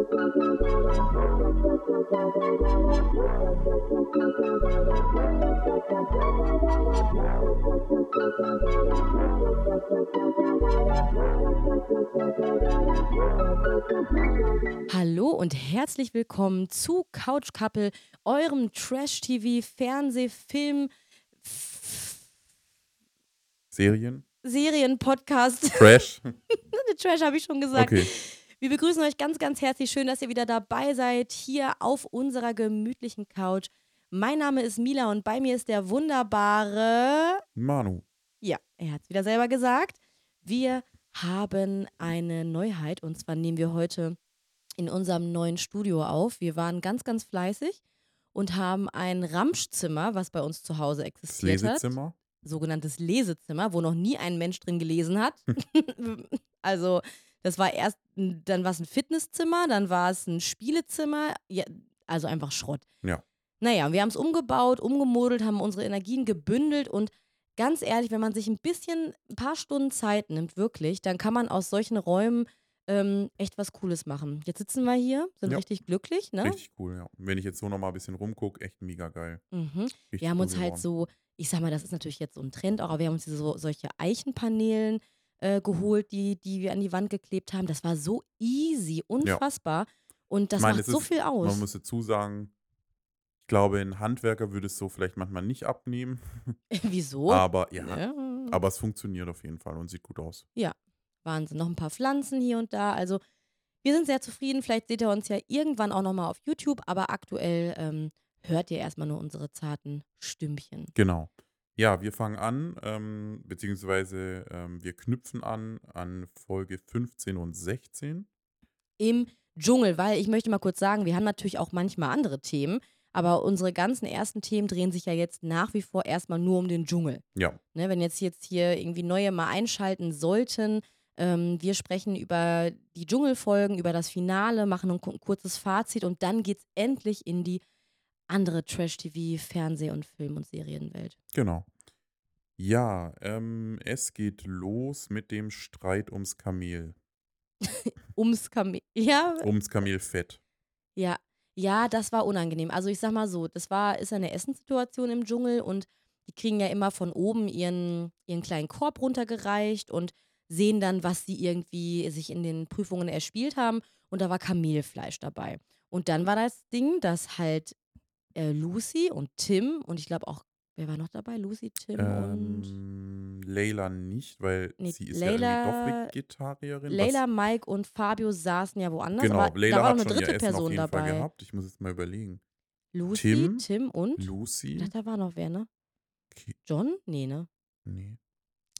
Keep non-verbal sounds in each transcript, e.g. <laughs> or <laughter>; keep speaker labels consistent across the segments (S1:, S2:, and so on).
S1: Hallo und herzlich willkommen zu Couch Couple, eurem Trash-TV, Fernseh-, Film-,
S2: Serien?
S1: Serien-Podcast.
S2: Trash? <laughs>
S1: Trash habe ich schon gesagt.
S2: Okay.
S1: Wir begrüßen euch ganz, ganz herzlich. Schön, dass ihr wieder dabei seid, hier auf unserer gemütlichen Couch. Mein Name ist Mila und bei mir ist der wunderbare.
S2: Manu.
S1: Ja, er hat es wieder selber gesagt. Wir haben eine Neuheit und zwar nehmen wir heute in unserem neuen Studio auf. Wir waren ganz, ganz fleißig und haben ein Ramschzimmer, was bei uns zu Hause
S2: Das
S1: existiert hat.
S2: Lesezimmer?
S1: sogenanntes Lesezimmer, wo noch nie ein Mensch drin gelesen hat. <laughs> also das war erst, dann war es ein Fitnesszimmer, dann war es ein Spielezimmer, ja, also einfach Schrott.
S2: Ja.
S1: Naja, wir haben es umgebaut, umgemodelt, haben unsere Energien gebündelt und ganz ehrlich, wenn man sich ein bisschen, ein paar Stunden Zeit nimmt, wirklich, dann kann man aus solchen Räumen ähm, echt was Cooles machen. Jetzt sitzen wir hier, sind
S2: Ja.
S1: richtig glücklich, ne?
S2: Richtig cool, ja. Und wenn ich jetzt so nochmal ein bisschen rumgucke, echt mega geil.
S1: Mhm. Wir haben
S2: cool
S1: uns halt
S2: geworden.
S1: so, ich sag mal, das ist natürlich jetzt so ein Trend auch, aber wir haben uns so, solche Eichenpaneelen äh, geholt, die, die wir an die Wand geklebt haben. Das war so easy, unfassbar. Und das
S2: meine,
S1: macht so
S2: ist-
S1: viel aus.
S2: Man muss dazu sagen, ich glaube, ein Handwerker würde es so vielleicht manchmal nicht abnehmen. <laughs>
S1: Wieso?
S2: Aber ja,
S1: Ja.
S2: aber es funktioniert auf jeden Fall und sieht gut aus.
S1: Wahnsinn. Noch ein paar Pflanzen hier und da. Also wir sind sehr zufrieden. Vielleicht seht ihr uns ja irgendwann auch nochmal auf YouTube, aber aktuell ähm, hört ihr erstmal nur unsere zarten Stimmchen.
S2: Genau. Ja, wir fangen an, ähm, beziehungsweise ähm, wir knüpfen an an Folge 15 und 16.
S1: im Dschungel, weil ich möchte mal kurz sagen, wir haben natürlich auch manchmal andere Themen, aber unsere ganzen ersten Themen drehen sich ja jetzt nach wie vor erstmal nur um den Dschungel.
S2: Ja,
S1: Ne, wenn jetzt jetzt hier irgendwie neue mal einschalten sollten, ähm, wir sprechen über die Dschungelfolgen, über das Finale, machen ein ku- kurzes Fazit und dann geht's endlich in die andere Trash-TV, Fernseh- und Film- und Serienwelt.
S2: genau. Ja, ähm, es geht los mit dem Streit ums Kamel. <laughs>
S1: Ums Kamel. Ja,
S2: Ums Kamelfett.
S1: Ja, ja, das war unangenehm. Also ich sag mal so, das war, ist eine Essenssituation im Dschungel und die kriegen ja immer von oben ihren, ihren kleinen Korb runtergereicht und sehen dann, was sie irgendwie sich in den Prüfungen erspielt haben. Und da war Kamelfleisch dabei. Und dann war das Ding, dass halt äh, Lucy und Tim und ich glaube auch, wer war noch dabei? Lucy, Tim und
S2: Ähm, Leila nicht, weil
S1: Nee,
S2: sie ist ja
S1: Leila-
S2: irgendwie doch Vegetarierin.
S1: Leila, Mike und Fabio saßen ja woanders.
S2: genau,
S1: aber
S2: Leila
S1: da war noch eine dritte Person dabei.
S2: Ich muss jetzt mal überlegen.
S1: Lucy,
S2: Tim,
S1: Tim und? Ich
S2: Lucy?
S1: dachte, da war noch wer, ne? John? Nee, ne?
S2: Nee.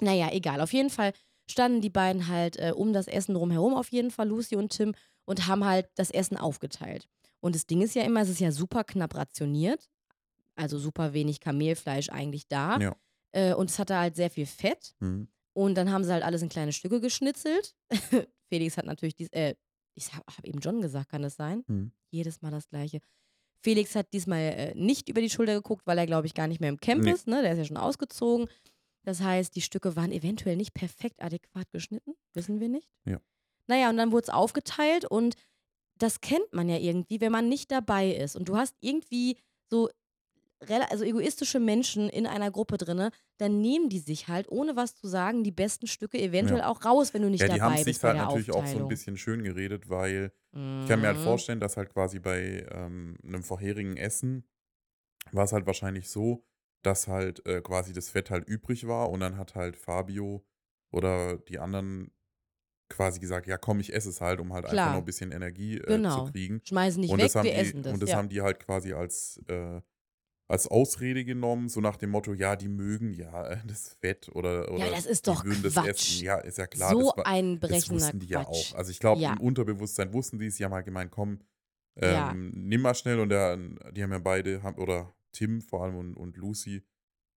S1: Naja, egal. Auf jeden Fall standen die beiden halt äh, um das Essen drumherum, auf jeden Fall, Lucy und Tim, und haben halt das Essen aufgeteilt. Und das Ding ist ja immer, es ist ja super knapp rationiert. Also super wenig Kamelfleisch eigentlich da.
S2: Ja.
S1: Äh, und es hatte halt sehr viel Fett.
S2: Hm.
S1: Und dann haben sie halt alles in kleine Stücke geschnitzelt. <laughs> Felix hat natürlich dies, äh, ich habe hab eben John gesagt, kann das sein?
S2: Hm.
S1: Jedes Mal das Gleiche. Felix hat diesmal äh, nicht über die Schulter geguckt, weil er, glaube ich, gar nicht mehr im Camp
S2: Nee.
S1: ist. Ne? Der ist ja schon ausgezogen. Das heißt, die Stücke waren eventuell nicht perfekt adäquat geschnitten. Wissen wir nicht.
S2: Ja.
S1: Naja, und dann wurde es aufgeteilt und das kennt man ja irgendwie, wenn man nicht dabei ist. Und du hast irgendwie so also egoistische Menschen in einer Gruppe drinne, dann nehmen die sich halt, ohne was zu sagen, die besten Stücke eventuell auch raus, wenn du nicht
S2: Ja, die haben
S1: dabei
S2: es sich
S1: bist bei
S2: halt
S1: der
S2: natürlich auch so ein bisschen schön geredet, weil ich kann mir halt
S1: Mhm.
S2: vorstellen, dass halt quasi bei ähm, einem vorherigen Essen war es halt wahrscheinlich so, dass halt äh, quasi das Fett halt übrig war und dann hat halt Fabio oder die anderen quasi gesagt, ja komm, ich esse es halt, um halt
S1: Klar.
S2: einfach noch ein bisschen Energie äh,
S1: Genau.
S2: zu kriegen.
S1: Schmeißen nicht
S2: und
S1: weg,
S2: das haben
S1: wir
S2: die,
S1: essen das.
S2: Und das
S1: ja.
S2: haben die halt quasi als, äh, als Ausrede genommen, so nach dem Motto, ja, die mögen ja äh, das Fett oder, oder
S1: das ist
S2: die
S1: doch
S2: würden das essen. Ja, ist ja klar.
S1: so
S2: das war,
S1: ein
S2: das
S1: brechender
S2: wussten die ja
S1: Quatsch.
S2: auch. Also ich glaube,
S1: Ja.
S2: im Unterbewusstsein wussten die es, die haben halt gemeint, komm, ähm,
S1: Ja.
S2: nimm mal schnell. Und der, die haben ja beide, haben, oder Tim vor allem und, und Lucy,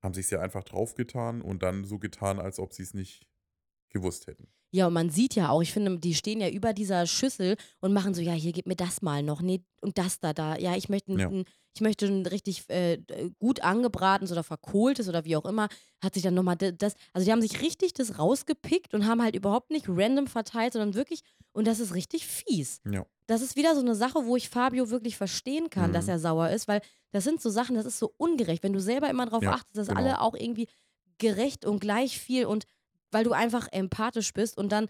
S2: haben sich ja einfach draufgetan und dann so getan, als ob sie es nicht gewusst hätten.
S1: Ja, und man sieht ja auch, ich finde, die stehen ja über dieser Schüssel und machen so, ja, hier gib mir das mal noch, nee, und das da, da. Ja, ich möchte,
S2: Ja.
S1: ein, ich möchte ein richtig äh, gut angebratenes oder verkohltes oder wie auch immer. Hat sich dann nochmal das, also die haben sich richtig das rausgepickt und haben halt überhaupt nicht random verteilt, sondern wirklich, und das ist richtig fies.
S2: Ja.
S1: Das ist wieder so eine Sache, wo ich Fabio wirklich verstehen kann, dass
S2: Mhm.
S1: er sauer ist, weil das sind so Sachen, das ist so ungerecht, wenn du selber immer darauf
S2: Ja,
S1: achtest, dass
S2: genau.
S1: alle auch irgendwie gerecht und gleich viel und weil du einfach empathisch bist und dann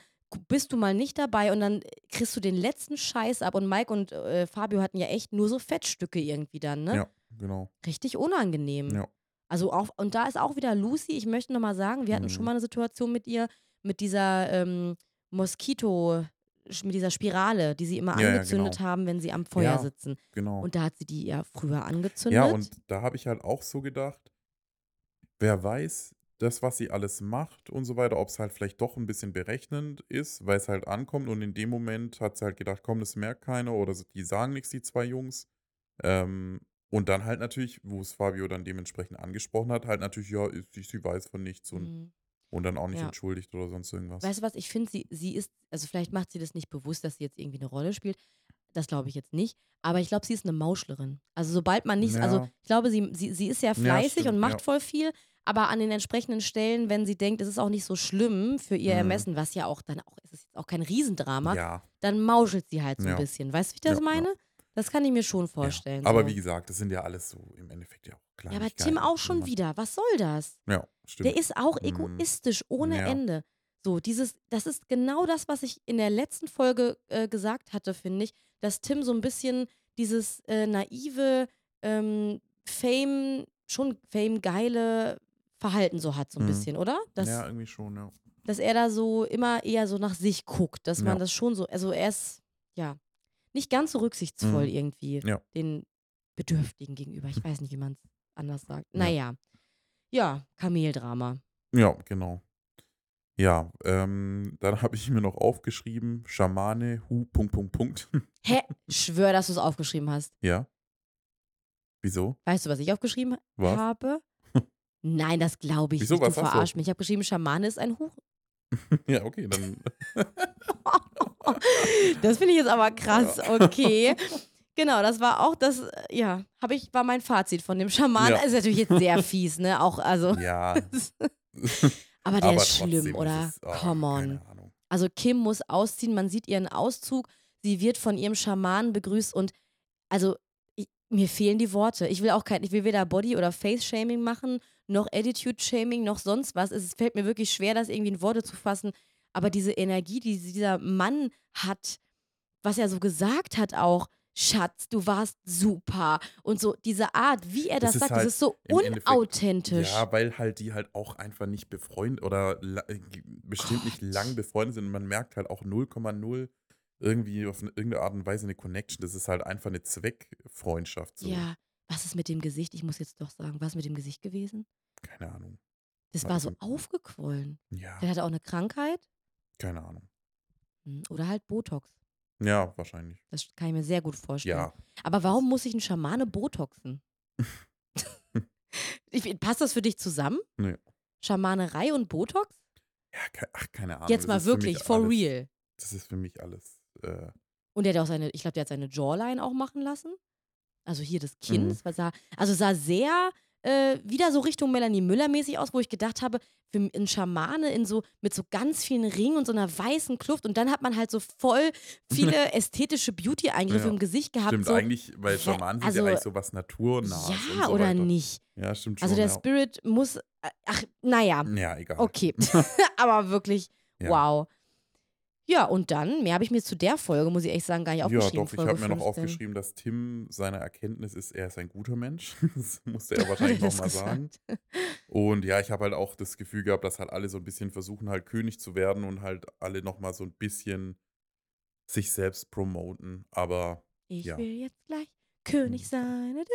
S1: bist du mal nicht dabei und dann kriegst du den letzten Scheiß ab und Mike und äh, Fabio hatten ja echt nur so Fettstücke irgendwie dann, ne?
S2: Ja, genau.
S1: Richtig unangenehm.
S2: Ja.
S1: Also auch, und da ist auch wieder Lucy, ich möchte nochmal sagen, wir hatten schon
S2: Mhm.
S1: mal eine Situation mit ihr, mit dieser ähm, Moskito, mit dieser Spirale, die sie immer
S2: Ja, ja,
S1: angezündet
S2: genau.
S1: haben, wenn sie am Feuer
S2: Ja.
S1: sitzen.
S2: Genau.
S1: Und da hat sie die ja früher angezündet.
S2: Ja, und da habe ich halt auch so gedacht, wer weiß, das, was sie alles macht und so weiter, ob es halt vielleicht doch ein bisschen berechnend ist, weil es halt ankommt und in dem Moment hat sie halt gedacht, komm, das merkt keiner oder die sagen nichts, die zwei Jungs. Ähm, und dann halt natürlich, wo es Fabio dann dementsprechend angesprochen hat, halt natürlich, ja, sie, sie weiß von nichts und,
S1: Mhm.
S2: und dann auch nicht
S1: Ja.
S2: entschuldigt oder sonst irgendwas.
S1: Weißt du was, ich finde, sie, sie ist, also vielleicht macht sie das nicht bewusst, dass sie jetzt irgendwie eine Rolle spielt. Das glaube ich jetzt nicht. Aber ich glaube, sie ist eine Mauschlerin. Also sobald man nicht, also
S2: Ja.
S1: ich glaube, sie, sie, sie ist ja fleißig
S2: stimmt,
S1: und macht
S2: ja.
S1: voll viel, aber an den entsprechenden Stellen, wenn sie denkt, es ist auch nicht so schlimm für ihr
S2: Mhm.
S1: Ermessen, was ja auch dann auch, es ist jetzt auch kein Riesendrama,
S2: Ja,
S1: dann mauschelt sie halt so ein
S2: Ja.
S1: bisschen. Weißt du, wie ich das
S2: Ja,
S1: meine? Das kann ich mir schon vorstellen.
S2: Aber
S1: so.
S2: wie gesagt, das sind ja alles so im Endeffekt ja auch
S1: Ja, aber. Tim auch schon wieder. Was soll das?
S2: Ja, stimmt.
S1: Der ist auch
S2: Mhm.
S1: egoistisch ohne. Ende. So, dieses, das ist genau das, was ich in der letzten Folge äh, gesagt hatte, finde ich, dass Tim so ein bisschen dieses äh, naive ähm, Fame, schon Fame-geile Verhalten so hat, so ein
S2: Mhm.
S1: bisschen, oder? Dass,
S2: ja, irgendwie schon, ja.
S1: dass er da so immer eher so nach sich guckt, dass man
S2: Ja.
S1: das schon so, also er ist, ja, nicht ganz so rücksichtsvoll
S2: Mhm.
S1: irgendwie
S2: Ja.
S1: den Bedürftigen gegenüber. Ich weiß nicht, wie man es anders sagt.
S2: Ja.
S1: Naja. Ja, Kameldrama.
S2: Ja, genau. Ja, ähm, dann habe ich mir noch aufgeschrieben, Schamane, Hu, Punkt, Punkt, Punkt. <laughs>
S1: Hä? Schwör, dass du es aufgeschrieben hast.
S2: ja. Wieso?
S1: Weißt du, was ich aufgeschrieben
S2: Was?
S1: habe? Nein, das glaube ich
S2: Wieso,
S1: nicht. du verarsch mich. Ich habe geschrieben, Schamane ist ein Huch. <laughs>
S2: ja, okay, dann. <laughs>
S1: Das finde ich jetzt aber krass. Okay. <laughs> Genau, das war auch das, äh, ja, habe ich, war mein Fazit von dem Schaman.
S2: Ja.
S1: Ist natürlich jetzt sehr fies, ne? Auch, also,
S2: ja.
S1: aber der
S2: aber
S1: ist schlimm, oder?
S2: ist oh,
S1: Come on. Also Kim muss ausziehen, man sieht ihren Auszug, sie wird von ihrem Schamanen begrüßt und also ich, mir fehlen die Worte. Ich will auch kein, ich will weder Body- oder Face-Shaming machen, noch Attitude-Shaming, noch sonst was. Es fällt mir wirklich schwer, das irgendwie in Worte zu fassen. Aber diese Energie, die dieser Mann hat, was er so gesagt hat auch, Schatz, du warst super. Und so diese Art, wie er das,
S2: Das
S1: sagt,
S2: halt
S1: das ist so unauthentisch.
S2: Ja, weil halt die halt auch einfach nicht befreundet oder bestimmt nicht
S1: Gott.
S2: lang befreundet sind und man merkt halt auch 0,0 irgendwie auf eine, irgendeine Art und Weise eine Connection. Das ist halt einfach eine Zweckfreundschaft. So.
S1: Ja, was ist mit dem Gesicht? Ich muss jetzt doch sagen, was ist mit dem Gesicht gewesen?
S2: Keine Ahnung.
S1: Das
S2: War
S1: war
S2: das
S1: so
S2: ein-
S1: aufgequollen.
S2: Ja,
S1: Der hatte auch eine Krankheit
S2: keine Ahnung.
S1: Hm, oder halt Botox.
S2: Ja, wahrscheinlich.
S1: Das kann ich mir sehr gut vorstellen.
S2: Ja.
S1: Aber warum muss ich einen Schamane Botoxen? <laughs> ich, passt das für dich zusammen?
S2: Nee.
S1: Schamanerei und Botox?
S2: Ja, ke ach, keine Ahnung.
S1: Jetzt mal wirklich, for
S2: alles,
S1: real.
S2: Das ist für mich alles. Äh,
S1: Und der hat auch seine, ich glaube, der hat seine Jawline auch machen lassen. Also hier das Kinn.
S2: Mhm.
S1: War, sah, also sah sehr äh, wieder so Richtung Melanie Müller mäßig aus, wo ich gedacht habe, für einen Schamane in so, mit so ganz vielen Ringen und so einer weißen Kluft und dann hat man halt so voll viele <laughs> ästhetische Beauty-Eingriffe
S2: Ja,
S1: im Gesicht gehabt.
S2: stimmt
S1: so,
S2: eigentlich, weil? Schamanen sind
S1: Also,
S2: ja eigentlich sowas naturnahes und
S1: ja,
S2: so
S1: oder
S2: weiter.
S1: nicht?
S2: Ja, stimmt schon.
S1: Also der
S2: ja.
S1: Spirit muss, äh, ach, naja,
S2: Ja, egal.
S1: okay. <laughs> <laughs> Aber wirklich,
S2: Ja.
S1: wow. Ja, und dann, mehr habe ich mir zu der Folge, muss ich echt sagen, gar nicht
S2: Ja,
S1: aufgeschrieben.
S2: doch, ich
S1: Folge
S2: habe mir noch
S1: 15.
S2: aufgeschrieben, dass Tim seine Erkenntnis ist, er ist ein guter Mensch. <laughs> Das musste er <laughs> wahrscheinlich nochmal sagen. Und ja, ich habe halt auch das Gefühl gehabt, dass halt alle so ein bisschen versuchen, halt König zu werden und halt alle nochmal so ein bisschen sich selbst promoten. Aber
S1: Ich
S2: Ja.
S1: will jetzt gleich König
S2: Mhm.
S1: sein.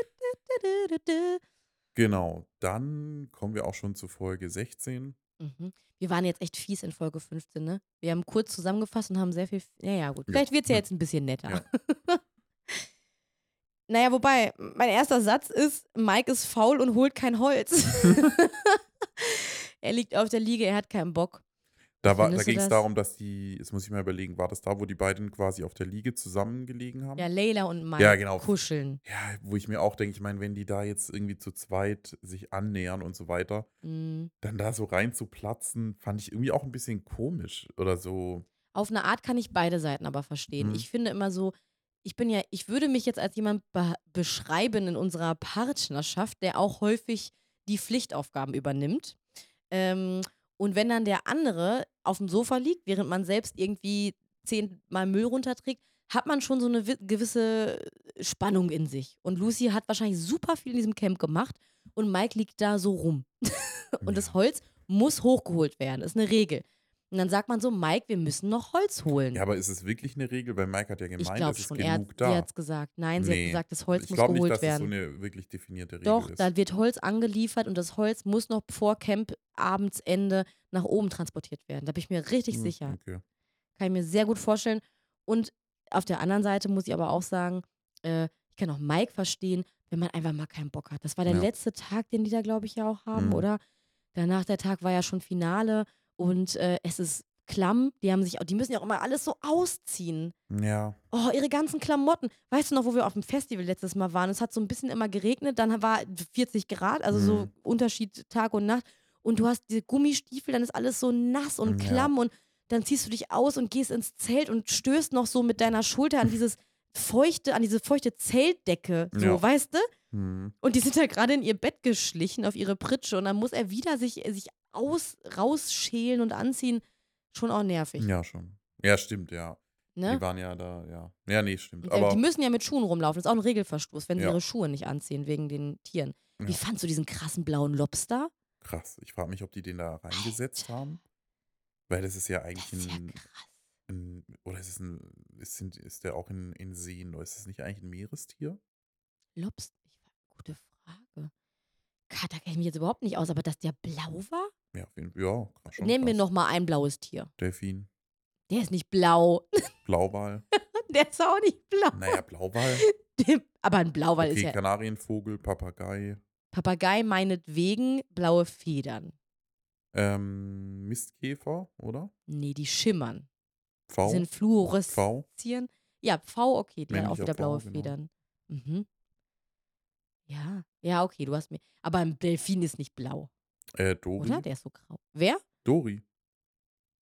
S2: Genau, dann kommen wir auch schon zu Folge 16.
S1: Mhm. Wir waren jetzt echt fies in Folge 15, ne? Wir haben kurz zusammengefasst und haben sehr viel. Naja, gut.
S2: Ja.
S1: Vielleicht wird es ja
S2: Ja.
S1: jetzt ein bisschen netter.
S2: Ja. <laughs>
S1: naja, wobei, mein erster Satz ist: Mike ist faul und holt kein Holz. <laughs> <laughs> er liegt auf der Liege, er hat keinen Bock.
S2: Da, war- da ging es darum, dass die, jetzt muss ich mal überlegen, war das da, wo die beiden quasi auf der Liege zusammengelegen haben?
S1: Ja, Leila und Mike
S2: Ja, genau.
S1: kuscheln.
S2: Ja, wo ich mir auch denke, ich meine, wenn die da jetzt irgendwie zu zweit sich annähern und so weiter,
S1: Mhm.
S2: dann da so rein zu platzen, fand ich irgendwie auch ein bisschen komisch oder so.
S1: Auf eine Art kann ich beide Seiten aber verstehen.
S2: Mhm.
S1: Ich finde immer so, ich bin ja, ich würde mich jetzt als jemand be beschreiben in unserer Partnerschaft, der auch häufig die Pflichtaufgaben übernimmt. Ähm, und wenn dann der andere auf dem Sofa liegt, während man selbst irgendwie zehnmal Müll runterträgt, hat man schon so eine wi- gewisse Spannung in sich. Und Lucy hat wahrscheinlich super viel in diesem Camp gemacht und Mike liegt da so rum. <laughs> und das. Holz muss hochgeholt werden, ist eine Regel. Und dann sagt man so, Mike, wir müssen noch Holz holen.
S2: Ja, aber ist es wirklich eine Regel? Weil Mike hat ja
S1: ich
S2: gemeint,
S1: glaube
S2: es ist
S1: schon. Er hat,
S2: genug
S1: sie
S2: da.
S1: hat es gesagt. Nein, sie
S2: Nee.
S1: hat gesagt, das Holz
S2: ich
S1: muss
S2: glaube nicht,
S1: geholt
S2: dass
S1: werden.
S2: es so eine wirklich definierte Regel
S1: Doch,
S2: ist.
S1: da wird Holz angeliefert und das Holz muss noch vor Camp-Abendsende nach oben transportiert werden. Da bin ich mir richtig
S2: Hm,
S1: sicher.
S2: Okay.
S1: Kann ich mir sehr gut vorstellen. Und auf der anderen Seite muss ich aber auch sagen, äh, ich kann auch Mike verstehen, wenn man einfach mal keinen Bock hat. Das war der
S2: Ja.
S1: letzte Tag, den die da, glaube ich, ja auch haben,
S2: Mhm.
S1: oder? Danach der Tag war ja schon Finale und äh, es ist klamm. Die haben sich, die müssen ja auch immer alles so ausziehen.
S2: Ja.
S1: Oh, ihre ganzen Klamotten. Weißt du noch, wo wir auf dem Festival letztes Mal waren? Es hat so ein bisschen immer geregnet, dann war 40 Grad, also so
S2: Mhm.
S1: Unterschied Tag und Nacht. Und du hast diese Gummistiefel, dann ist alles so nass und
S2: Ja.
S1: klamm und dann ziehst du dich aus und gehst ins Zelt und stößt noch so mit deiner Schulter an dieses feuchte, an diese feuchte Zeltdecke, so,
S2: Ja.
S1: weißt du?
S2: Hm.
S1: Und die sind da gerade in ihr Bett geschlichen auf ihre Pritsche und dann muss er wieder sich, sich aus, rausschälen und anziehen. Schon auch nervig.
S2: Ja, schon. Ja, stimmt, ja.
S1: Ne?
S2: Die waren ja da, ja. Ja, nee, stimmt.
S1: Ja,
S2: Aber
S1: die müssen ja mit Schuhen rumlaufen. Das ist auch ein Regelverstoß, wenn sie
S2: Ja.
S1: ihre Schuhe nicht anziehen wegen den Tieren. Wie
S2: Ja.
S1: fandst du diesen krassen blauen Lobster?
S2: krass. Ich frage mich, ob die den da reingesetzt haben. Weil das ist ja
S1: Das
S2: eigentlich
S1: ist ja
S2: ein,
S1: krass.
S2: ein oder ist es ein, ist, ist der auch in, in Seen oder ist das nicht eigentlich ein Meerestier?
S1: Lobster? Ich, gute Frage. Ka- Da kenne ich mich jetzt überhaupt nicht aus, aber dass der blau war?
S2: Ja, auf jeden Fall. Ja, schon
S1: Nennen wir
S2: krass.
S1: noch mal ein blaues Tier.
S2: Delfin,
S1: Der ist nicht blau. <laughs>
S2: Blauwal.
S1: der ist auch nicht blau.
S2: naja, Blauwal. <laughs>
S1: Aber ein Blauwal
S2: Okay,
S1: ist ja.
S2: Kanarienvogel, Papagei,
S1: Papagei meinetwegen blaue Federn.
S2: ähm, Mistkäfer, oder?
S1: Nee, die schimmern. Die
S2: V.
S1: sind fluoreszieren. Ja, V, okay, die hat auch
S2: Männlicher
S1: wieder blaue
S2: V, genau.
S1: Federn. Mhm. Ja, ja, okay, du hast mir. Aber ein Delfin ist nicht blau,
S2: Äh, Dori.
S1: oder? Der ist so grau. Wer?
S2: Dori.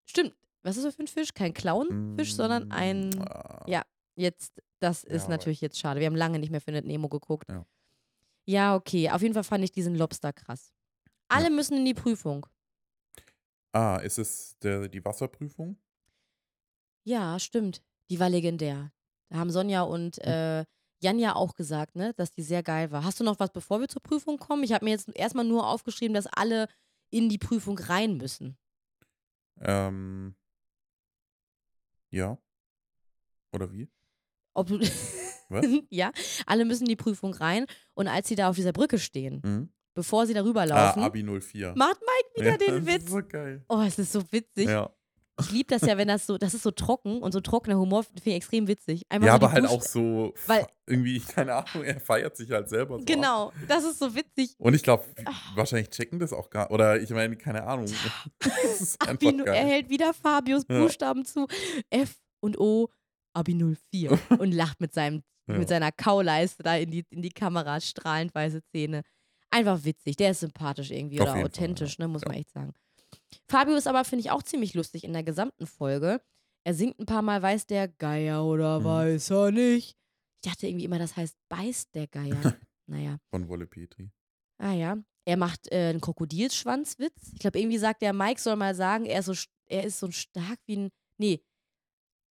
S1: Stimmt. Was ist das für ein Fisch? Kein Clownfisch, sondern ein.
S2: Mm, ah,
S1: Ja, jetzt, das
S2: Ja,
S1: ist
S2: aber-
S1: natürlich jetzt schade. Wir haben lange nicht mehr für Nemo geguckt.
S2: Ja.
S1: Ja, okay. Auf jeden Fall fand ich diesen Lobster krass. Alle müssen in die Prüfung.
S2: Ah, ist es der, die Wasserprüfung?
S1: Ja, stimmt. Die war legendär. Da haben Sonja und
S2: Hm.
S1: äh, Jan ja auch gesagt, ne, dass die sehr geil war. Hast du noch was, bevor wir zur Prüfung kommen? Ich habe mir jetzt erstmal nur aufgeschrieben, dass alle in die Prüfung rein müssen.
S2: Ähm, ja. Oder wie?
S1: Ob du
S2: Was? <laughs>
S1: ja, alle müssen in die Prüfung rein. Und als sie da auf dieser Brücke stehen,
S2: Mhm.
S1: bevor sie darüber
S2: Ah,
S1: laufen,
S2: Abi 04.
S1: macht Mike wieder
S2: ja,
S1: den
S2: das
S1: Witz.
S2: ist so geil.
S1: Oh, es ist so witzig.
S2: Ja,
S1: Ich liebe das ja, wenn das so, das ist so trocken und so trockener Humor finde ich extrem witzig. Einfach
S2: ja
S1: so
S2: aber halt auch so,
S1: Weil-
S2: irgendwie, <laughs> keine Ahnung, er feiert sich halt selber so. ab.
S1: Genau, das ist so witzig.
S2: Und ich glaube,
S1: Ah.
S2: wahrscheinlich checken das auch gar Oder ich meine, keine Ahnung. <laughs> Das ist einfach
S1: Abinu, er
S2: geil.
S1: hält wieder Fabius
S2: Ja.
S1: Buchstaben zu. F und O, Abi 04. <laughs> und lacht mit, seinem,
S2: Ja.
S1: mit seiner Kauleiste da in die, in die Kamera, strahlend weiße Zähne. Einfach witzig. Der ist sympathisch irgendwie
S2: Auf
S1: oder
S2: jeden Fall,
S1: authentisch,
S2: ja.
S1: ne, muss
S2: Ja.
S1: man echt sagen. Fabio ist aber, finde ich, auch ziemlich lustig in der gesamten Folge. Er singt ein paar Mal, weiß der Geier oder
S2: Mhm.
S1: weiß er nicht. Ich dachte irgendwie immer, das heißt, beißt der Geier. <laughs> naja.
S2: Von Wolle Petri.
S1: Ah ja. Er macht äh, einen Krokodilschwanzwitz. Ich glaube, irgendwie sagt der Mike soll mal sagen, er ist so, er ist so stark wie ein. Nee.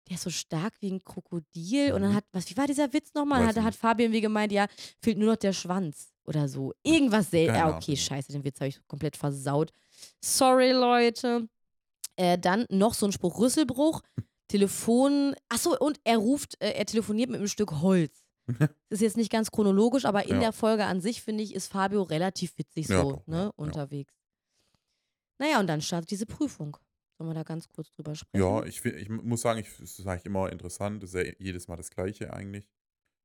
S1: Der ist so stark wie ein Krokodil. Und dann
S2: Mhm.
S1: hat, was, wie war dieser Witz nochmal? Hat, hat. Fabian wie gemeint, ja, fehlt nur noch der Schwanz oder so. Irgendwas selten. Ja, okay,
S2: Ahnung.
S1: scheiße, den Witz habe ich komplett versaut. Sorry, Leute. Äh, dann noch so ein Spruch Rüsselbruch. Telefon. Achso, und er ruft, äh, er telefoniert mit einem Stück Holz. Das <laughs> ist jetzt nicht ganz chronologisch, aber in
S2: Ja.
S1: der Folge an sich, finde ich, ist Fabio relativ witzig
S2: Ja,
S1: so, ne,
S2: ja, ja.
S1: unterwegs. Naja, und dann startet diese Prüfung. Sollen wir da ganz kurz drüber sprechen?
S2: Ja, ich, ich muss sagen, ich, es ist eigentlich immer interessant. Es ist ja jedes Mal das Gleiche eigentlich.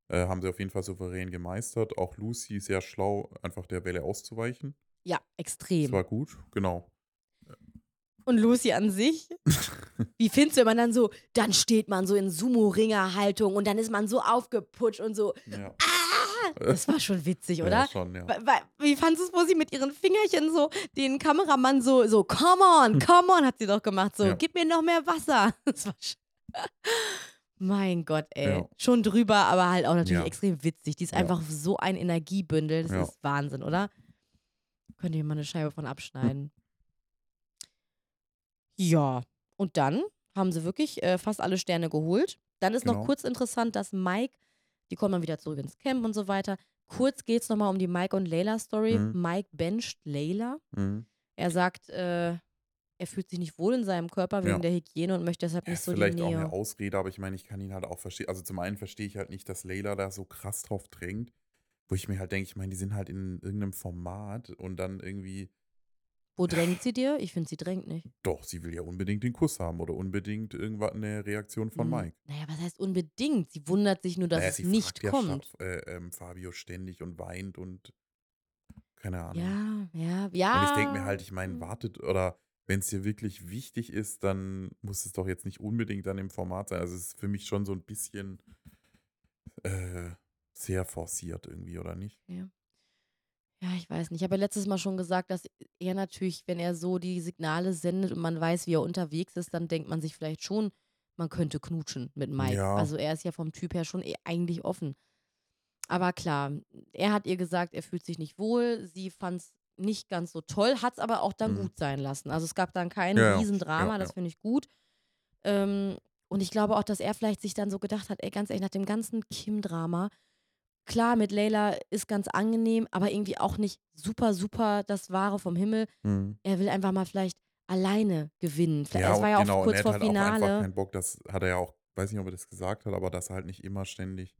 S2: Äh, haben sie auf jeden Fall souverän gemeistert. Auch Lucy sehr schlau, einfach der Welle auszuweichen.
S1: Ja,
S2: Das
S1: extrem.
S2: war gut, genau.
S1: Und Lucy an sich? <laughs> Wie findest du, wenn man dann so, dann steht man so in Sumo-Ringer-Haltung und dann ist man so aufgeputscht und so,
S2: Ja.
S1: ah! Das war schon witzig, <laughs> oder?
S2: Ja, schon, ja.
S1: Wie fandest du es, wo sie mit ihren Fingerchen so den Kameramann so, so, come on, come on, hat sie doch gemacht, so,
S2: Hm. Ja.
S1: gib mir noch mehr Wasser. <laughs> Das war sch- mein Gott, ey.
S2: Ja.
S1: Schon drüber, aber halt auch natürlich
S2: Ja.
S1: extrem witzig. Die ist
S2: Ja.
S1: einfach so ein Energiebündel. Das ist Wahnsinn, oder? Könnt ihr mal eine Scheibe von abschneiden. Ja, und dann haben sie wirklich äh, fast alle Sterne geholt. Dann ist noch
S2: Genau.
S1: kurz interessant, dass Mike, die kommen dann wieder zurück ins Camp und so weiter. Kurz geht es nochmal um die Mike und Layla Story.
S2: Mhm.
S1: Mike bencht Layla.
S2: Mhm.
S1: Er sagt, äh, er fühlt sich nicht wohl in seinem Körper wegen
S2: Ja.
S1: der Hygiene und möchte deshalb
S2: Ja,
S1: nicht so die
S2: vielleicht auch
S1: Nähe.
S2: eine Ausrede, aber ich meine, ich kann ihn halt auch verstehen. Also zum einen verstehe ich halt nicht, dass Layla da so krass drauf drängt, wo ich mir halt denke, ich meine, die sind halt in irgendeinem Format und dann irgendwie,
S1: Wo drängt sie dir? Ich finde, sie drängt nicht.
S2: doch, sie will ja unbedingt den Kuss haben oder unbedingt irgendwas eine Reaktion von
S1: Hm,
S2: Mike.
S1: Naja, was heißt unbedingt? Sie wundert sich nur, dass
S2: Naja,
S1: es nicht
S2: ja
S1: kommt.
S2: Schaf, äh, ähm, Fabio ständig und weint und keine Ahnung.
S1: Ja, ja, ja.
S2: Und ich denke mir halt, ich meine,
S1: hm.
S2: wartet oder wenn es dir wirklich wichtig ist, dann muss es doch jetzt nicht unbedingt dann im Format sein. Also es ist für mich schon so ein bisschen äh, sehr forciert irgendwie, oder nicht?
S1: Ja, ich weiß nicht. Ich habe ja letztes Mal schon gesagt, dass er natürlich, wenn er so die Signale sendet und man weiß, wie er unterwegs ist, dann denkt man sich vielleicht schon, man könnte knutschen mit Mike.
S2: Ja.
S1: Also er ist ja vom Typ her schon eh eigentlich offen. Aber klar, er hat ihr gesagt, er fühlt sich nicht wohl. Sie fand es nicht ganz so toll, hat es aber auch dann
S2: Mhm.
S1: gut sein lassen. Also es gab dann kein
S2: Ja.
S1: Riesendrama,
S2: Ja,
S1: das finde ich gut. Ähm, und ich glaube auch, dass er vielleicht sich dann so gedacht hat, ey, ganz ehrlich, nach dem ganzen Kim-Drama, klar, mit Layla ist ganz angenehm, aber irgendwie auch nicht super, super das Wahre vom Himmel.
S2: Mhm.
S1: Er will einfach mal vielleicht alleine gewinnen. Vielleicht,
S2: Ja,
S1: es war ja
S2: genau,
S1: auch kurz
S2: hat
S1: vor
S2: halt auch einfach
S1: Finale.
S2: keinen Bock, das hat er ja auch, weiß nicht, ob er das gesagt hat, aber dass er halt nicht immer ständig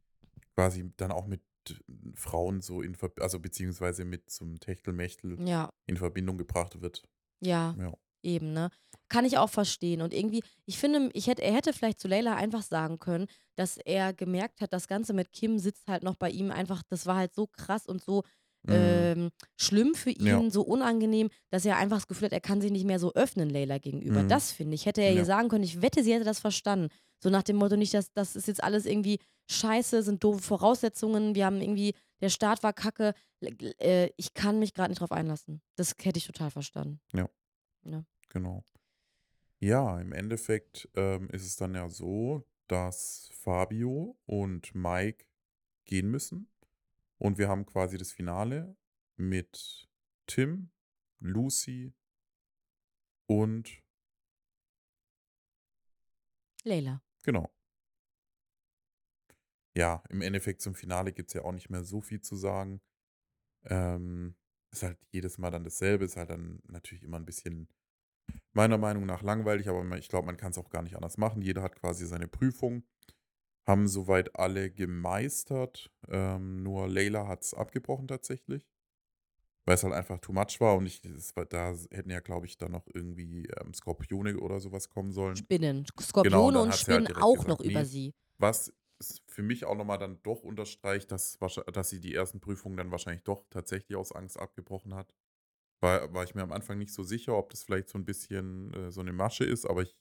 S2: quasi dann auch mit Frauen so in Ver also beziehungsweise mit zum Techtelmechtel
S1: Ja,
S2: in Verbindung gebracht wird.
S1: ja,
S2: Ja.
S1: eben, ne? Kann ich auch verstehen. Und irgendwie, ich finde, ich hätte, er hätte vielleicht zu Layla einfach sagen können, dass er gemerkt hat, das Ganze mit Kim sitzt halt noch bei ihm einfach, das war halt so krass und so
S2: Mhm.
S1: ähm, schlimm für ihn,
S2: Ja.
S1: so unangenehm, dass er einfach das Gefühl hat, er kann sich nicht mehr so öffnen, Layla gegenüber.
S2: Mhm.
S1: Das finde ich. Hätte er ihr sagen können, ich wette, sie hätte das verstanden. So nach dem Motto nicht, dass das ist jetzt alles irgendwie scheiße, sind doofe Voraussetzungen, wir haben irgendwie, der Start war kacke, äh, ich kann mich gerade nicht drauf einlassen. Das hätte ich total verstanden.
S2: Genau. Ja, im Endeffekt ähm, ist es dann ja so, dass Fabio und Mike gehen müssen. Und wir haben quasi das Finale mit Tim, Lucy und
S1: Layla.
S2: genau. Ja, im Endeffekt zum Finale gibt es ja auch nicht mehr so viel zu sagen. Ähm, ist halt jedes Mal dann dasselbe, ist halt dann natürlich immer ein bisschen meiner Meinung nach langweilig, aber ich glaube, man kann es auch gar nicht anders machen. Jeder hat quasi seine Prüfung, haben soweit alle gemeistert. Ähm, nur Layla hat es abgebrochen tatsächlich, weil es halt einfach too much war und ich, war, da hätten ja, glaube ich, dann noch irgendwie ähm, Skorpione oder sowas kommen sollen.
S1: Spinnen.
S2: Genau,
S1: Skorpione
S2: dann
S1: und
S2: sie halt
S1: Spinnen
S2: direkt
S1: auch
S2: gesagt,
S1: noch
S2: nee.
S1: über sie.
S2: Was für mich auch nochmal dann doch unterstreicht, dass, dass sie die ersten Prüfungen dann wahrscheinlich doch tatsächlich aus Angst abgebrochen hat. War, war ich mir am Anfang nicht so sicher, ob das vielleicht so ein bisschen äh, so eine Masche ist, aber ich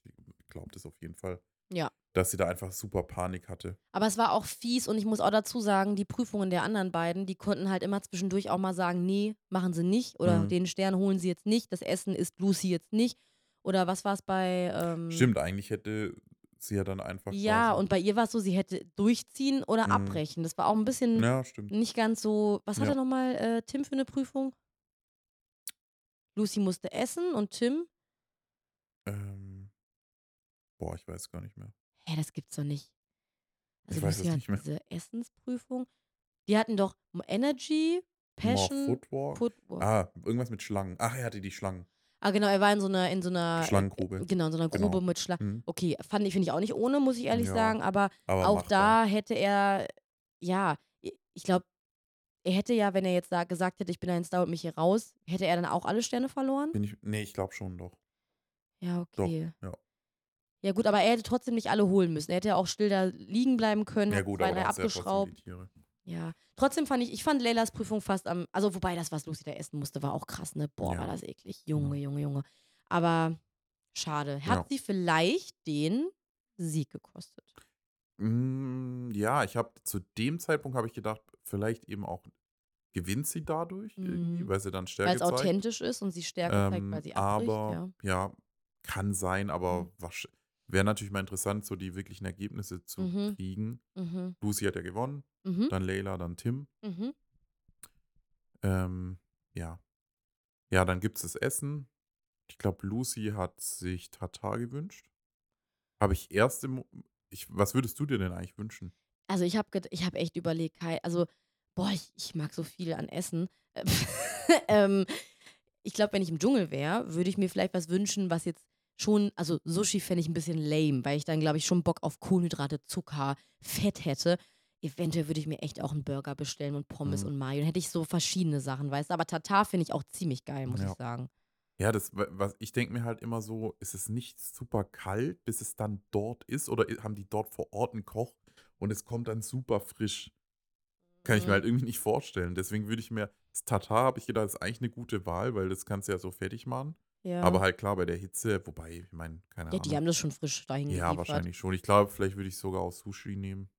S2: glaube das auf jeden Fall.
S1: Ja.
S2: Dass sie da einfach super Panik hatte.
S1: Aber es war auch fies und ich muss auch dazu sagen, die Prüfungen der anderen beiden, die konnten halt immer zwischendurch auch mal sagen, nee, machen sie nicht oder
S2: Mhm.
S1: den Stern holen sie jetzt nicht, das Essen ist Lucy jetzt nicht. Oder was war es bei ähm,
S2: Stimmt, eigentlich hätte sie ja dann einfach.
S1: Ja,
S2: quasi-
S1: und bei ihr war es so, sie hätte durchziehen oder
S2: Mhm.
S1: abbrechen. Das war auch ein bisschen
S2: Ja, stimmt.
S1: nicht ganz so. Was hat
S2: Ja.
S1: er nochmal, äh, Tim, für eine Prüfung? Lucy musste essen und Tim?
S2: Ähm, boah, ich weiß gar nicht mehr.
S1: Hä, das gibt's doch nicht. Also
S2: Ich weiß
S1: Lucy
S2: es
S1: hat
S2: nicht mehr.
S1: diese Essensprüfung. Die hatten doch Energy, Passion,
S2: More Footwork.
S1: Footwork.
S2: Ah, irgendwas mit Schlangen. Ach, er hatte die Schlangen.
S1: Ah, genau, er war in so einer, in so einer
S2: Schlangengrube.
S1: Genau, in so einer
S2: Genau.
S1: Grube mit Schlangen.
S2: Mhm.
S1: Okay, fand ich, finde ich auch nicht ohne, muss ich ehrlich
S2: Ja,
S1: sagen, aber
S2: Aber
S1: auch
S2: machbar.
S1: da hätte er, ja, ich glaube, er hätte ja, wenn er jetzt da gesagt hätte, ich bin ein Star und mich hier raus, hätte er dann auch alle Sterne verloren?
S2: Bin ich, nee, ich glaube schon doch.
S1: Ja,
S2: Doch,
S1: okay.
S2: ja.
S1: Ja, gut, aber er hätte trotzdem nicht alle holen müssen. Er hätte ja auch still da liegen bleiben können,
S2: Ja gut, ja trotzdem
S1: abgeschraubt. Ja. Trotzdem fand ich, ich fand Leylas Prüfung fast am, also wobei das, was Lucy da essen musste, war auch krass, ne? Boah,
S2: Ja.
S1: war das eklig. Junge. Junge, Junge. Aber Schade. Hat
S2: Ja.
S1: sie vielleicht den Sieg gekostet?
S2: Hm, ja, ich habe zu dem Zeitpunkt habe ich gedacht, vielleicht eben auch gewinnt sie dadurch irgendwie,
S1: Mhm.
S2: weil sie dann
S1: Weil
S2: Stärke
S1: es authentisch ist und sie Stärke zeigt, weil
S2: Ähm,
S1: sie abbricht,
S2: aber
S1: ja.
S2: ja, kann sein, aber
S1: Mhm.
S2: wahrsch wäre natürlich mal interessant, so die wirklichen Ergebnisse zu
S1: Mhm.
S2: kriegen.
S1: Mhm.
S2: Lucy hat ja gewonnen,
S1: Mhm.
S2: dann Leila, dann Tim.
S1: Mhm.
S2: Ähm, ja. Ja, dann gibt's das Essen. Ich glaube, Lucy hat sich Tartar gewünscht. Habe ich erst im ich was würdest du dir denn eigentlich wünschen?
S1: Also, ich habe ich habe echt überlegt, Kai also, boah, ich ich mag so viel an Essen. <laughs> ähm, ich glaube, wenn ich im Dschungel wäre, würde ich mir vielleicht was wünschen, was jetzt schon also, Sushi fände ich ein bisschen lame, weil ich dann, glaube ich, schon Bock auf Kohlenhydrate, Zucker, Fett hätte. Eventuell würde ich mir echt auch einen Burger bestellen und Pommes
S2: Mhm.
S1: und Mayo. Dann hätte ich so verschiedene Sachen, weißt du? Aber Tartar finde ich auch ziemlich geil, muss ich
S2: Ja.
S1: sagen.
S2: Ja, das wa was ich denke mir halt immer so, ist es nicht super kalt, bis es dann dort ist oder haben die dort vor Ort 'n Koch und es kommt dann super frisch? Kann ich mir
S1: Mhm.
S2: halt irgendwie nicht vorstellen. Deswegen würde ich mir das Tartar habe ich gedacht, ist eigentlich 'ne gute Wahl, weil das kannst du ja so fertig machen. Aber
S1: Ja.
S2: halt klar, bei der Hitze wobei, ich meine, keine
S1: Ja, die
S2: Ahnung.
S1: haben das schon frisch dahin
S2: Ja,
S1: geliefert.
S2: wahrscheinlich schon. Ich glaube, vielleicht würde ich sogar auch Sushi nehmen.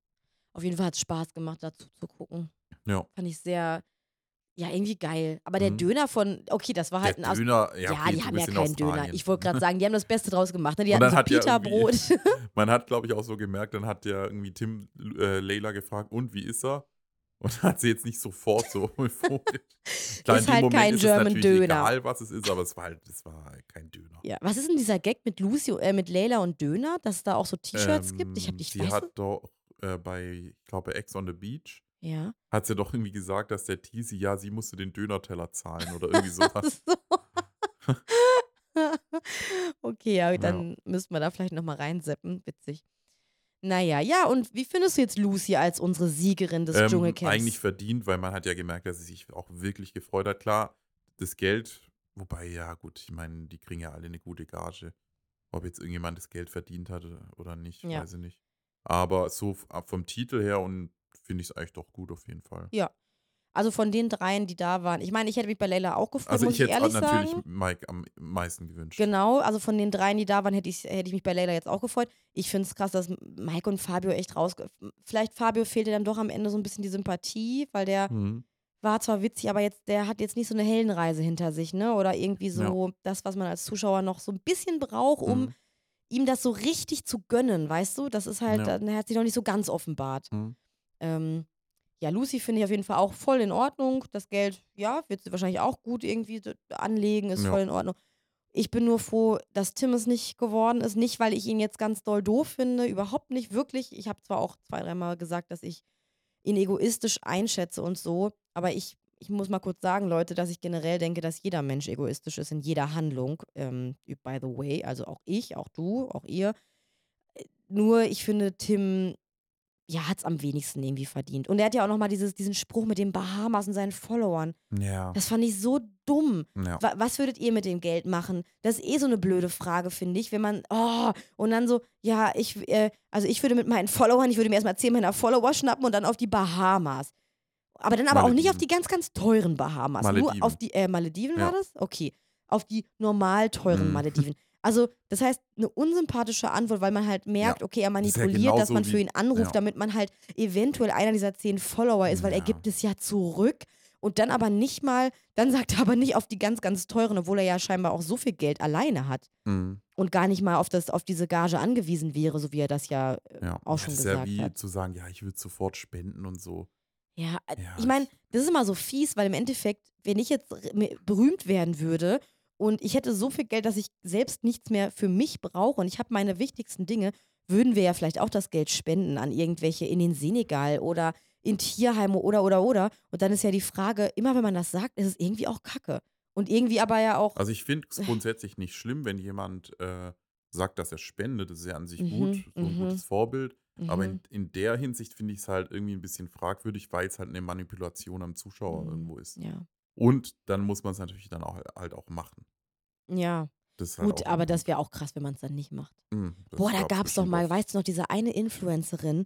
S1: Auf jeden Fall hat's Spaß gemacht, dazu zu gucken.
S2: Ja.
S1: Fand ich sehr ja, irgendwie geil. Aber der
S2: Mhm.
S1: Döner von okay, das war
S2: Der
S1: halt 'n aus
S2: Döner, ja,
S1: ja,
S2: okay,
S1: die
S2: du
S1: haben ja
S2: bist in
S1: keinen Döner.
S2: Australien.
S1: Ich wollte grad sagen, die haben das Beste draus gemacht, ne? Die <laughs>
S2: Und
S1: hatten
S2: dann
S1: so
S2: hat ja irgendwie
S1: Pita-Brot. <laughs>
S2: man hat, glaube ich, auch so gemerkt, dann hat ja irgendwie Tim, äh, Leila gefragt: „Und wie ist er?“ Und hat sie jetzt nicht sofort so <laughs> euphorisch Klar, in
S1: Ist
S2: dem
S1: halt
S2: Moment
S1: kein
S2: ist es
S1: German
S2: natürlich
S1: Döner.
S2: egal, was es ist, aber es war halt es war halt kein Döner.
S1: Ja, was ist denn dieser Gag mit Lucy äh, mit Leila und Döner, dass es da auch so T-Shirts gibt? Ich habe
S2: Ähm,
S1: ich
S2: sie
S1: weiß
S2: hat doch, äh, bei, ich glaube, Ex on the Beach
S1: Ja.
S2: hat sie doch irgendwie gesagt, dass der Teasy ja, sie musste den Dönerteller zahlen oder irgendwie <laughs> so
S1: Ach
S2: was. <laughs>
S1: so. Okay, ja,
S2: Ja.
S1: dann müssten wir da vielleicht noch mal reinseppen. Witzig. Na ja, und wie findest du jetzt Lucy als unsere Siegerin des
S2: Ähm,
S1: Dschungelcamps?
S2: eigentlich verdient, weil man hat ja gemerkt, dass sie sich auch wirklich gefreut hat. Klar, das Geld wobei, ja gut, ich meine, die kriegen ja alle 'ne gute Gage. Ob jetzt irgendjemand das Geld verdient hat oder oder nicht,
S1: Ja.
S2: weiß ich nicht. Aber so ab vom Titel her und finde ich's eigentlich doch gut auf jeden Fall.
S1: Ja. Also, von den dreien, die da waren ich meine, ich hätte mich bei Leila auch gefreut,
S2: Also,
S1: muss
S2: ich
S1: ich
S2: hätte es
S1: ehrlich
S2: natürlich
S1: sagen.
S2: Mike am meisten gewünscht.
S1: Genau, also von den dreien, die da waren, hätte ich hätte ich mich bei Leila jetzt auch gefreut. Ich finde es krass, dass Mike und Fabio echt rausge vielleicht Fabio fehlte dann doch am Ende so ein bisschen die Sympathie, weil der
S2: Mhm.
S1: war zwar witzig, aber jetzt der hat jetzt nicht so eine Heldenreise hinter sich, ne? Oder irgendwie
S2: Ja.
S1: so das, was man als Zuschauer noch so ein bisschen braucht, um
S2: Mhm.
S1: ihm das so richtig zu gönnen, weißt du? Das ist halt
S2: Ja.
S1: dann er hat sich noch nicht so ganz offenbart.
S2: Mhm.
S1: Ähm, ja, Lucy finde ich auf jeden Fall auch voll in Ordnung. Das Geld, ja, wird sie wahrscheinlich auch gut irgendwie anlegen, ist
S2: Ja.
S1: voll in Ordnung. Ich bin nur froh, dass Tim es nicht geworden ist. Nicht, weil ich ihn jetzt ganz doll doof finde, überhaupt nicht, wirklich. Ich habe zwar auch zwei, dreimal gesagt, dass ich ihn egoistisch einschätze und so, aber ich ich muss mal kurz sagen, Leute, dass ich generell denke, dass jeder Mensch egoistisch ist in jeder Handlung, ähm, by the way, also auch ich, auch du, auch ihr. Äh, nur ich finde, Tim, ja, hat's am wenigsten irgendwie verdient. Und er hat ja auch noch mal dieses diesen Spruch mit den Bahamas und seinen Followern.
S2: Ja.
S1: Das fand ich so dumm.
S2: Ja.
S1: Wa was würdet ihr mit dem Geld machen? Das ist eh so eine blöde Frage, finde ich, wenn man oh, und dann so, ja, ich äh, also ich würde mit meinen Followern ich würde mir erst mal 10 meiner Follower schnappen und dann auf die Bahamas. Aber dann aber auch nicht auf
S2: Malediven.
S1: die ganz, ganz teuren Bahamas. Nur
S2: Malediven.
S1: auf die äh, Malediven war
S2: Ja.
S1: das? Okay. Auf die normal teuren
S2: Mhm.
S1: Malediven. <laughs> Also, das heißt, eine unsympathische Antwort, weil man halt merkt,
S2: Ja.
S1: okay, er
S2: Das ist ja
S1: manipuliert, dass man für ihn anruft,
S2: ja.
S1: damit man halt eventuell einer dieser 10 Follower ist, weil er
S2: Ja.
S1: gibt es ja zurück. Und dann aber nicht mal dann sagt er aber nicht auf die ganz, ganz teuren, obwohl er ja scheinbar auch so viel Geld alleine hat
S2: Mhm.
S1: und gar nicht mal auf das auf diese Gage angewiesen wäre, so wie er das ja, äh,
S2: Ja.
S1: auch
S2: Das
S1: schon
S2: ist ja
S1: gesagt
S2: wie
S1: hat.
S2: zu sagen: „Ja, ich würde sofort spenden“ und so.
S1: Ja, äh,
S2: Ja,
S1: ich meine, das ist immer so fies, weil im Endeffekt, wenn ich jetzt berühmt werden würde und ich hätte so viel Geld, dass ich selbst nichts mehr für mich brauche und ich habe meine wichtigsten Dinge, würden wir ja vielleicht auch das Geld spenden an irgendwelche in den Senegal oder in Tierheime oder, oder, oder. Und dann ist ja die Frage, immer wenn man das sagt, ist es irgendwie auch Kacke. Und irgendwie aber ja auch
S2: Also, ich finde es <laughs> grundsätzlich nicht schlimm, wenn jemand, äh, sagt, dass er spendet. Das ist ja an sich
S1: Mhm,
S2: gut, so 'n
S1: mhm.
S2: gutes Vorbild. Aber
S1: Mhm.
S2: in in der Hinsicht finde ich es halt irgendwie 'n bisschen fragwürdig, weil es halt 'ne Manipulation am Zuschauer
S1: Mhm,
S2: irgendwo ist.
S1: ja.
S2: Und dann muss man's natürlich dann auch halt auch machen.
S1: Ja.
S2: Halt
S1: Gut, aber das wäre auch krass, wenn man es dann nicht macht.
S2: Das
S1: Boah, da
S2: gab's
S1: gab's doch mal, weißt du noch, diese eine Influencerin,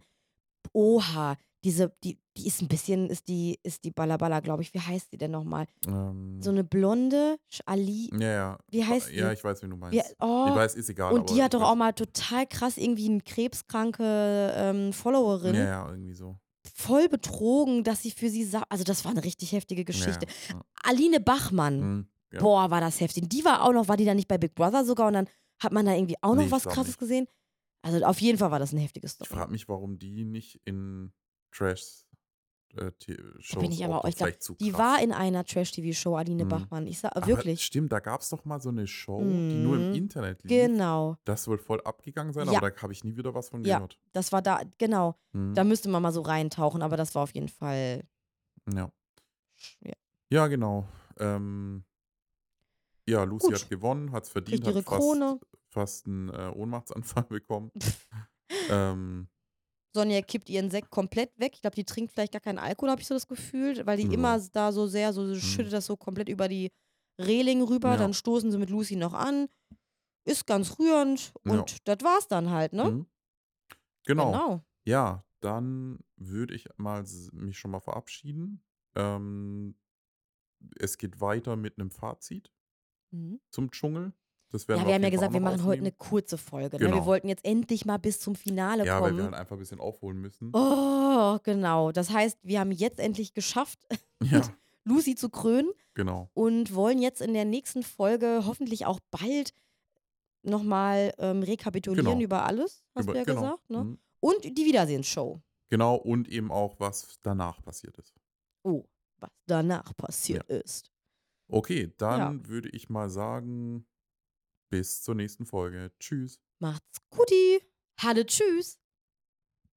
S1: oha, diese, die, die ist ein bisschen, ist die, ist die Ballaballa, glaube ich. Wie heißt die denn nochmal?
S2: Ähm,
S1: So eine blonde, Ali,
S2: ja, ja.
S1: wie heißt die?
S2: Ja, ich weiß, wie du meinst.
S1: Wie, oh,
S2: ich weiß, ist egal.
S1: und die hat doch auch mal total krass irgendwie eine krebskranke ähm, Followerin
S2: Ja, ja, irgendwie so.
S1: Voll betrogen, dass sie für sie sa Also, das war eine richtig heftige Geschichte.
S2: Ja.
S1: Aline Bachmann,
S2: Hm, ja.
S1: boah, war das heftig. Die war auch noch, war die da nicht bei Big Brother sogar und dann hat man da irgendwie auch noch
S2: Nee, ich
S1: was krasses
S2: nicht.
S1: gesehen. Also, auf jeden Fall war das eine heftige
S2: Ich
S1: Story.
S2: frage mich, warum die nicht in Trash äh, Shows
S1: bin ich aber glaub,
S2: vielleicht zu
S1: Die
S2: krass.
S1: war in einer Trash-TV-Show, Aline
S2: Mhm.
S1: Bachmann. Ich sag,
S2: Aber
S1: wirklich.
S2: Stimmt, da gab es doch mal so eine Show, die nur im
S1: Mhm.
S2: Internet lief.
S1: Genau.
S2: Das soll voll abgegangen sein,
S1: Ja.
S2: aber da habe ich nie wieder was von
S1: Ja.
S2: gehört.
S1: Das war da, genau.
S2: Hm,
S1: Da müsste man mal so reintauchen, aber das war auf jeden Fall.
S2: ja.
S1: Ja.
S2: ja, genau. Ähm, ja, Lucy
S1: Gut.
S2: hat gewonnen, hat es verdient,
S1: Kriegt ihre
S2: hat fast,
S1: Krone.
S2: fast einen äh, Ohnmachtsanfall <laughs> bekommen. ähm,
S1: Sonja kippt ihren Sekt komplett weg. Ich glaube, die trinkt vielleicht gar keinen Alkohol, habe ich so das Gefühl, weil die
S2: Ja.
S1: immer da so sehr, so schüttet das so komplett über die Reling rüber.
S2: Ja.
S1: Dann stoßen sie mit Lucy noch an. Ist ganz rührend
S2: Ja.
S1: und das war's dann halt, ne?
S2: mhm. genau.
S1: Genau.
S2: Ja, dann würde ich mal mich schon mal verabschieden. Ähm, es geht weiter mit einem Fazit
S1: Mhm.
S2: zum Dschungel. Das werden
S1: Ja,
S2: wir
S1: wir haben ja gesagt, wir machen heute eine
S2: aufnehmen.
S1: kurze Folge. Ne? Wir
S2: Genau.
S1: wollten jetzt endlich mal bis zum Finale
S2: Ja, weil
S1: kommen.
S2: wir halt einfach ein bisschen aufholen müssen.
S1: Oh, genau. Das heißt, wir haben jetzt endlich geschafft, <laughs>
S2: Ja,
S1: Lucy zu krönen
S2: genau.
S1: und wollen jetzt in der nächsten Folge hoffentlich auch bald nochmal ähm, rekapitulieren
S2: Genau.
S1: über alles, hast
S2: Über-
S1: du ja
S2: genau.
S1: gesagt. Ne?
S2: Mhm.
S1: Und die Wiedersehensshow.
S2: Genau, und eben auch, was danach passiert ist.
S1: Oh, was danach passiert ist.
S2: Okay, dann würde ich mal sagen, bis zur nächsten Folge. Tschüss.
S1: Macht's guti. Hade tschüss.